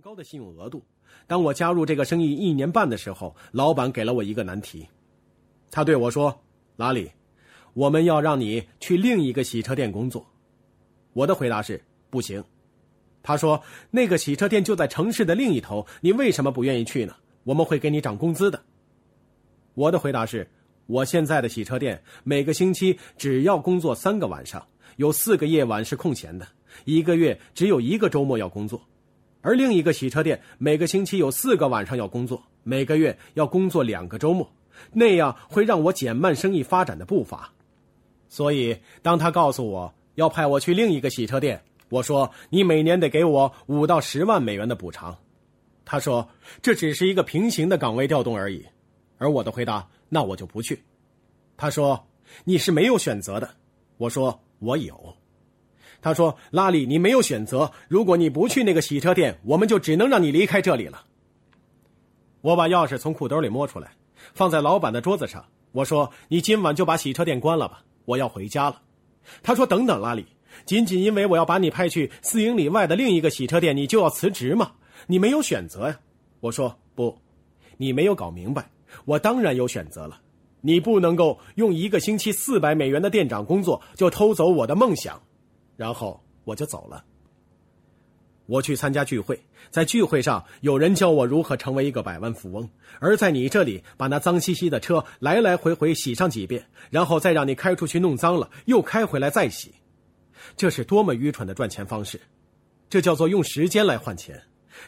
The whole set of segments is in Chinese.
高的信用额度。当我加入这个生意一年半的时候，老板给了我一个难题，他对我说：“拉里，我们要让你去另一个洗车店工作。”我的回答是：“不行。”他说：“那个洗车店就在城市的另一头，你为什么不愿意去呢？我们会给你涨工资的。”我的回答是：“我现在的洗车店每个星期只要工作三个晚上，有四个夜晚是空闲的，一个月只有一个周末要工作；而另一个洗车店每个星期有四个晚上要工作，每个月要工作两个周末，那样会让我减慢生意发展的步伐。所以，当他告诉我要派我去另一个洗车店，我说：“你每年得给我五到十万美元的补偿。”他说：“这只是一个平行的岗位调动而已。”而我的回答：“那我就不去。”他说：“你是没有选择的。”我说：“我有。”他说：“拉里，你没有选择。如果你不去那个洗车店，我们就只能让你离开这里了。”我把钥匙从裤兜里摸出来，放在老板的桌子上。我说：“你今晚就把洗车店关了吧，我要回家了。”他说：“等等，拉里。”仅仅因为我要把你派去四英里外的另一个洗车店，你就要辞职吗？你没有选择呀！我说不，你没有搞明白。我当然有选择了。你不能够用一个星期四百美元的店长工作就偷走我的梦想。然后我就走了。我去参加聚会，在聚会上有人教我如何成为一个百万富翁，而在你这里把那脏兮兮的车来来回回洗上几遍，然后再让你开出去弄脏了，又开回来再洗。这是多么愚蠢的赚钱方式！这叫做用时间来换钱。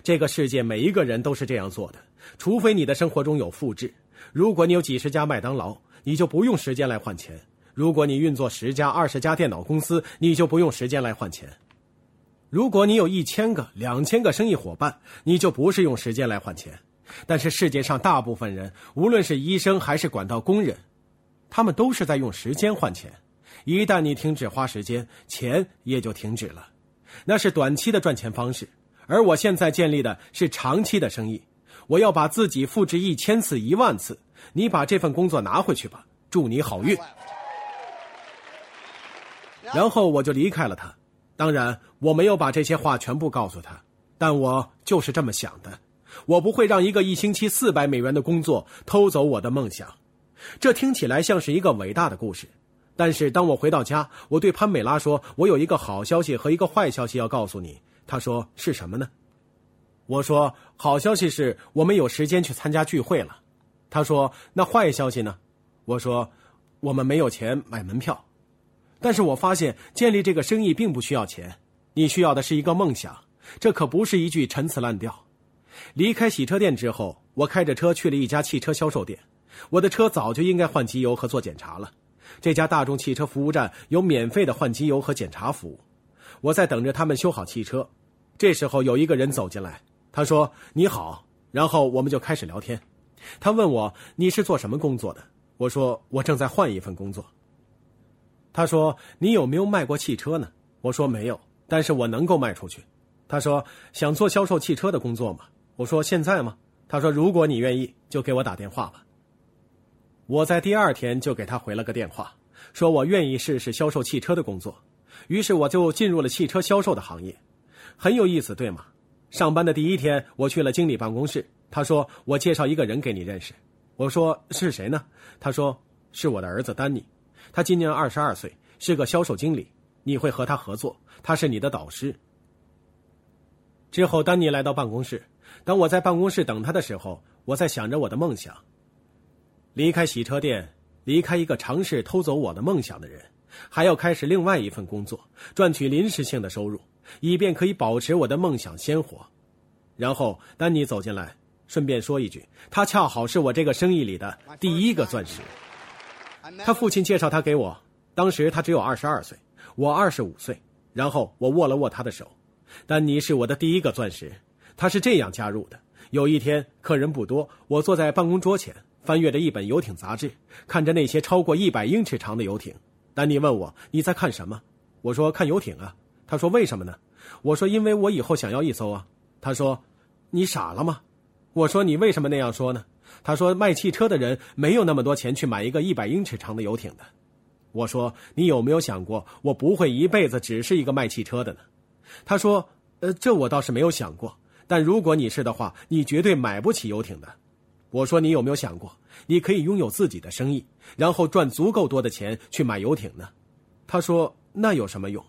这个世界每一个人都是这样做的，除非你的生活中有复制。如果你有几十家麦当劳，你就不用时间来换钱；如果你运作十家、二十家电脑公司，你就不用时间来换钱；如果你有一千个、两千个生意伙伴，你就不是用时间来换钱。但是世界上大部分人，无论是医生还是管道工人，他们都是在用时间换钱。一旦你停止花时间，钱也就停止了，那是短期的赚钱方式。而我现在建立的是长期的生意，我要把自己复制一千次、一万次。你把这份工作拿回去吧，祝你好运。然后我就离开了他。当然，我没有把这些话全部告诉他，但我就是这么想的。我不会让一个一星期四百美元的工作偷走我的梦想。这听起来像是一个伟大的故事。但是当我回到家，我对潘美拉说：“我有一个好消息和一个坏消息要告诉你。”他说：“是什么呢？”我说：“好消息是我们有时间去参加聚会了。”他说：“那坏消息呢？”我说：“我们没有钱买门票。”但是我发现建立这个生意并不需要钱，你需要的是一个梦想。这可不是一句陈词滥调。离开洗车店之后，我开着车去了一家汽车销售店。我的车早就应该换机油和做检查了。这家大众汽车服务站有免费的换机油和检查服务，我在等着他们修好汽车。这时候有一个人走进来，他说：“你好。”然后我们就开始聊天。他问我：“你是做什么工作的？”我说：“我正在换一份工作。”他说：“你有没有卖过汽车呢？”我说：“没有，但是我能够卖出去。”他说：“想做销售汽车的工作吗？”我说：“现在吗？”他说：“如果你愿意，就给我打电话吧。”我在第二天就给他回了个电话，说我愿意试试销售汽车的工作。于是我就进入了汽车销售的行业，很有意思，对吗？上班的第一天，我去了经理办公室，他说：“我介绍一个人给你认识。”我说：“是谁呢？”他说：“是我的儿子丹尼，他今年二十二岁，是个销售经理。你会和他合作，他是你的导师。”之后，丹尼来到办公室。当我在办公室等他的时候，我在想着我的梦想。离开洗车店，离开一个尝试偷走我的梦想的人，还要开始另外一份工作，赚取临时性的收入，以便可以保持我的梦想鲜活。然后丹尼走进来，顺便说一句，他恰好是我这个生意里的第一个钻石。他父亲介绍他给我，当时他只有二十二岁，我二十五岁。然后我握了握他的手，丹尼是我的第一个钻石。他是这样加入的：有一天客人不多，我坐在办公桌前。翻阅着一本游艇杂志，看着那些超过一百英尺长的游艇。丹尼问我：“你在看什么？”我说：“看游艇啊。”他说：“为什么呢？”我说：“因为我以后想要一艘啊。”他说：“你傻了吗？”我说：“你为什么那样说呢？”他说：“卖汽车的人没有那么多钱去买一个一百英尺长的游艇的。”我说：“你有没有想过，我不会一辈子只是一个卖汽车的呢？”他说：“呃，这我倒是没有想过。但如果你是的话，你绝对买不起游艇的。我说你有没有想过，你可以拥有自己的生意，然后赚足够多的钱去买游艇呢？他说那有什么用？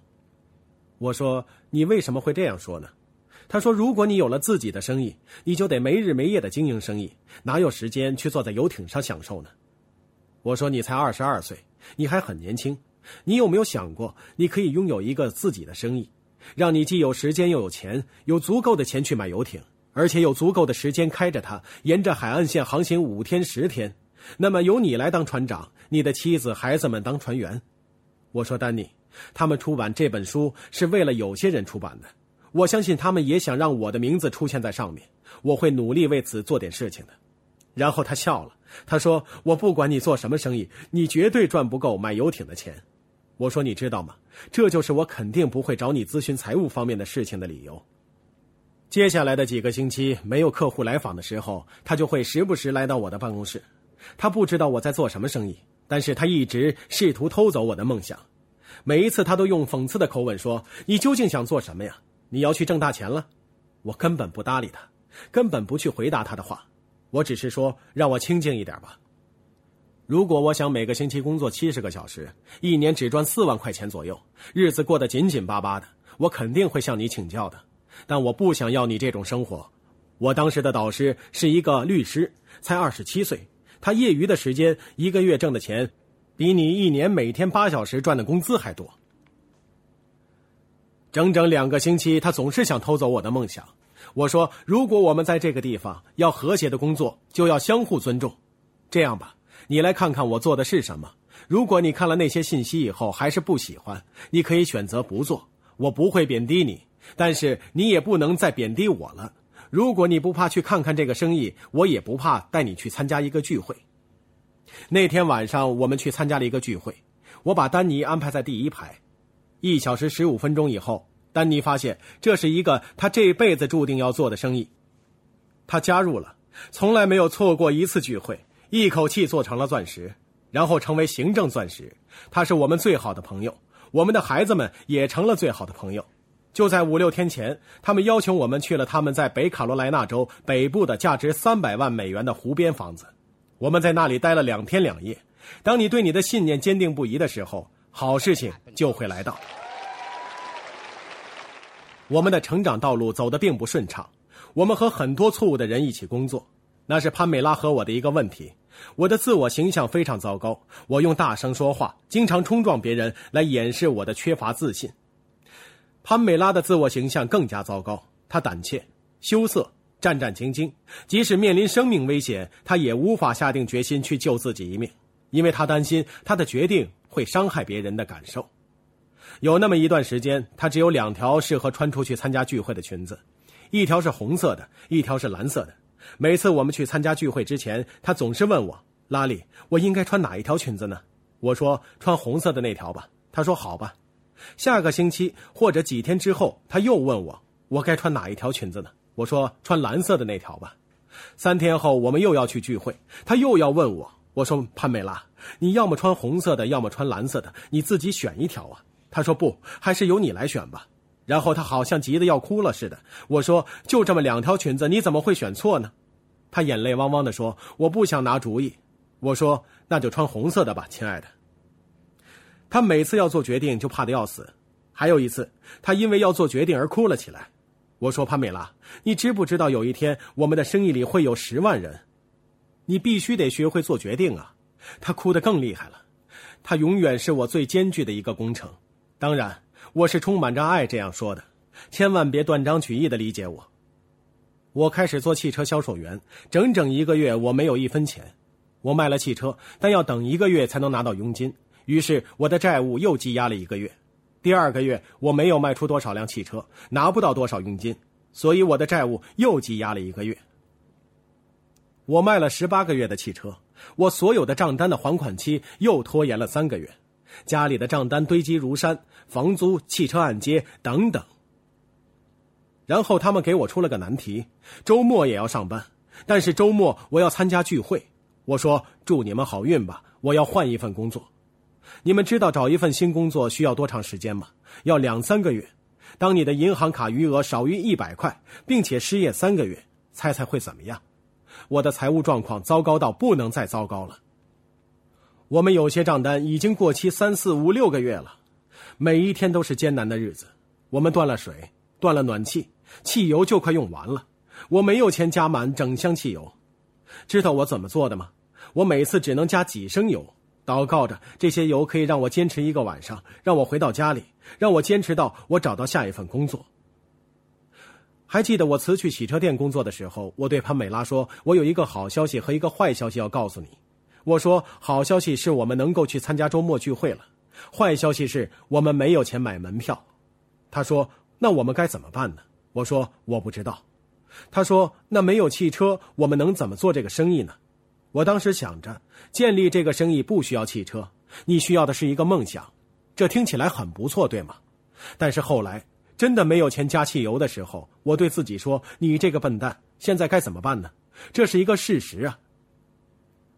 我说你为什么会这样说呢？他说如果你有了自己的生意，你就得没日没夜的经营生意，哪有时间去坐在游艇上享受呢？我说你才二十二岁，你还很年轻，你有没有想过，你可以拥有一个自己的生意？让你既有时间又有钱，有足够的钱去买游艇，而且有足够的时间开着它沿着海岸线航行五天十天。那么由你来当船长，你的妻子孩子们当船员。我说丹尼，他们出版这本书是为了有些人出版的，我相信他们也想让我的名字出现在上面。我会努力为此做点事情的。然后他笑了，他说：“我不管你做什么生意，你绝对赚不够买游艇的钱。”我说：“你知道吗？这就是我肯定不会找你咨询财务方面的事情的理由。”接下来的几个星期，没有客户来访的时候，他就会时不时来到我的办公室。他不知道我在做什么生意，但是他一直试图偷走我的梦想。每一次，他都用讽刺的口吻说：“你究竟想做什么呀？你要去挣大钱了？”我根本不搭理他，根本不去回答他的话。我只是说：“让我清静一点吧。”如果我想每个星期工作七十个小时，一年只赚四万块钱左右，日子过得紧紧巴巴的，我肯定会向你请教的。但我不想要你这种生活。我当时的导师是一个律师，才二十七岁，他业余的时间一个月挣的钱，比你一年每天八小时赚的工资还多。整整两个星期，他总是想偷走我的梦想。我说：“如果我们在这个地方要和谐的工作，就要相互尊重。这样吧。”你来看看我做的是什么。如果你看了那些信息以后还是不喜欢，你可以选择不做。我不会贬低你，但是你也不能再贬低我了。如果你不怕去看看这个生意，我也不怕带你去参加一个聚会。那天晚上我们去参加了一个聚会，我把丹尼安排在第一排。一小时十五分钟以后，丹尼发现这是一个他这辈子注定要做的生意。他加入了，从来没有错过一次聚会。一口气做成了钻石，然后成为行政钻石。他是我们最好的朋友，我们的孩子们也成了最好的朋友。就在五六天前，他们邀请我们去了他们在北卡罗来纳州北部的价值三百万美元的湖边房子。我们在那里待了两天两夜。当你对你的信念坚定不移的时候，好事情就会来到。我们的成长道路走得并不顺畅，我们和很多错误的人一起工作，那是潘美拉和我的一个问题。我的自我形象非常糟糕，我用大声说话，经常冲撞别人来掩饰我的缺乏自信。潘美拉的自我形象更加糟糕，她胆怯、羞涩、战战兢兢，即使面临生命危险，她也无法下定决心去救自己一命，因为她担心她的决定会伤害别人的感受。有那么一段时间，她只有两条适合穿出去参加聚会的裙子，一条是红色的，一条是蓝色的。每次我们去参加聚会之前，他总是问我：“拉里，我应该穿哪一条裙子呢？”我说：“穿红色的那条吧。”他说：“好吧。”下个星期或者几天之后，他又问我：“我该穿哪一条裙子呢？”我说：“穿蓝色的那条吧。”三天后，我们又要去聚会，他又要问我：“我说潘美拉，你要么穿红色的，要么穿蓝色的，你自己选一条啊。”他说：“不，还是由你来选吧。”然后他好像急得要哭了似的。我说：“就这么两条裙子，你怎么会选错呢？”他眼泪汪汪地说：“我不想拿主意。”我说：“那就穿红色的吧，亲爱的。”他每次要做决定就怕得要死。还有一次，他因为要做决定而哭了起来。我说：“潘美拉，你知不知道有一天我们的生意里会有十万人？你必须得学会做决定啊！”他哭得更厉害了。他永远是我最艰巨的一个工程。当然。我是充满着爱这样说的，千万别断章取义的理解我。我开始做汽车销售员，整整一个月我没有一分钱。我卖了汽车，但要等一个月才能拿到佣金，于是我的债务又积压了一个月。第二个月我没有卖出多少辆汽车，拿不到多少佣金，所以我的债务又积压了一个月。我卖了十八个月的汽车，我所有的账单的还款期又拖延了三个月。家里的账单堆积如山，房租、汽车按揭等等。然后他们给我出了个难题：周末也要上班，但是周末我要参加聚会。我说：“祝你们好运吧，我要换一份工作。”你们知道找一份新工作需要多长时间吗？要两三个月。当你的银行卡余额少于一百块，并且失业三个月，猜猜会怎么样？我的财务状况糟糕到不能再糟糕了。我们有些账单已经过期三四五六个月了，每一天都是艰难的日子。我们断了水，断了暖气，汽油就快用完了。我没有钱加满整箱汽油，知道我怎么做的吗？我每次只能加几升油，祷告着这些油可以让我坚持一个晚上，让我回到家里，让我坚持到我找到下一份工作。还记得我辞去洗车店工作的时候，我对潘美拉说：“我有一个好消息和一个坏消息要告诉你。”我说：“好消息是我们能够去参加周末聚会了，坏消息是我们没有钱买门票。”他说：“那我们该怎么办呢？”我说：“我不知道。”他说：“那没有汽车，我们能怎么做这个生意呢？”我当时想着，建立这个生意不需要汽车，你需要的是一个梦想。这听起来很不错，对吗？但是后来真的没有钱加汽油的时候，我对自己说：“你这个笨蛋，现在该怎么办呢？”这是一个事实啊。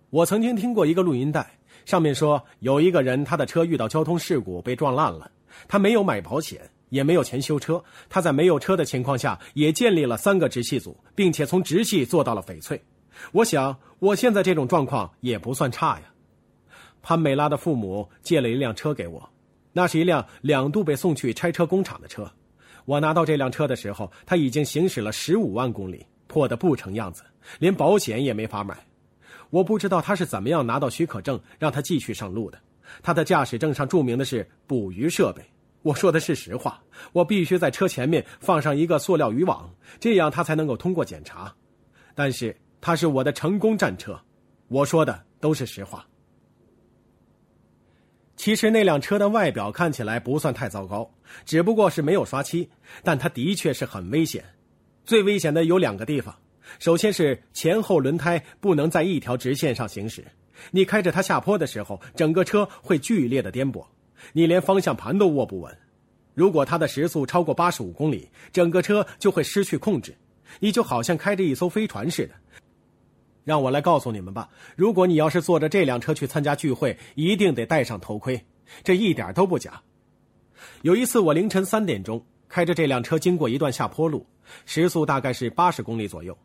我曾经听过一个录音带，上面说有一个人他的车遇到交通事故被撞烂了，他没有买保险。也没有钱修车，他在没有车的情况下也建立了三个直系组，并且从直系做到了翡翠。我想，我现在这种状况也不算差呀。潘美拉的父母借了一辆车给我，那是一辆两度被送去拆车工厂的车。我拿到这辆车的时候，他已经行驶了十五万公里，破得不成样子，连保险也没法买。我不知道他是怎么样拿到许可证让他继续上路的。他的驾驶证上注明的是捕鱼设备。我说的是实话，我必须在车前面放上一个塑料渔网，这样他才能够通过检查。但是他是我的成功战车，我说的都是实话。其实那辆车的外表看起来不算太糟糕，只不过是没有刷漆，但它的确是很危险。最危险的有两个地方，首先是前后轮胎不能在一条直线上行驶，你开着它下坡的时候，整个车会剧烈的颠簸。你连方向盘都握不稳，如果它的时速超过八十五公里，整个车就会失去控制，你就好像开着一艘飞船似的。让我来告诉你们吧，如果你要是坐着这辆车去参加聚会，一定得戴上头盔，这一点都不假。有一次，我凌晨三点钟开着这辆车经过一段下坡路，时速大概是八十公里左右。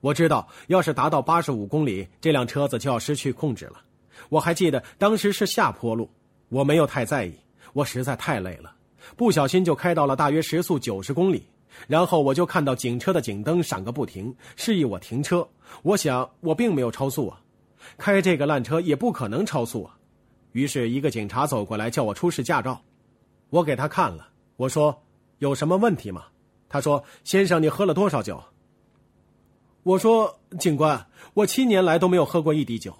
我知道，要是达到八十五公里，这辆车子就要失去控制了。我还记得当时是下坡路。我没有太在意，我实在太累了，不小心就开到了大约时速九十公里，然后我就看到警车的警灯闪个不停，示意我停车。我想我并没有超速啊，开这个烂车也不可能超速啊。于是，一个警察走过来叫我出示驾照，我给他看了，我说有什么问题吗？他说：“先生，你喝了多少酒？”我说：“警官，我七年来都没有喝过一滴酒。”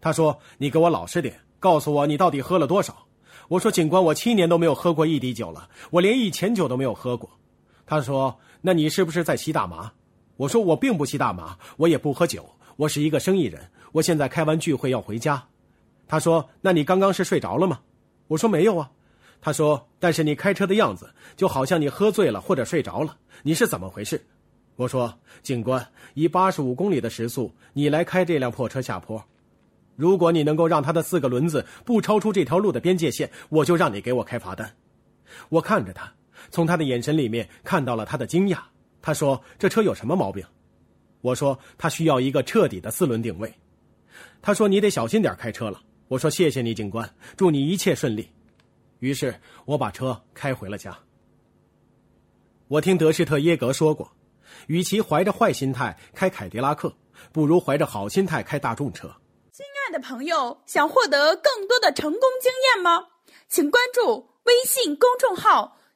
他说：“你给我老实点。”告诉我你到底喝了多少？我说警官，我七年都没有喝过一滴酒了，我连一钱酒都没有喝过。他说：“那你是不是在吸大麻？”我说：“我并不吸大麻，我也不喝酒，我是一个生意人。我现在开完聚会要回家。”他说：“那你刚刚是睡着了吗？”我说：“没有啊。”他说：“但是你开车的样子就好像你喝醉了或者睡着了，你是怎么回事？”我说：“警官，以八十五公里的时速，你来开这辆破车下坡。”如果你能够让他的四个轮子不超出这条路的边界线，我就让你给我开罚单。我看着他，从他的眼神里面看到了他的惊讶。他说：“这车有什么毛病？”我说：“他需要一个彻底的四轮定位。”他说：“你得小心点开车了。”我说：“谢谢你，警官，祝你一切顺利。”于是我把车开回了家。我听德施特耶格说过，与其怀着坏心态开凯迪拉克，不如怀着好心态开大众车。亲爱的朋友想获得更多的成功经验吗？请关注微信公众号“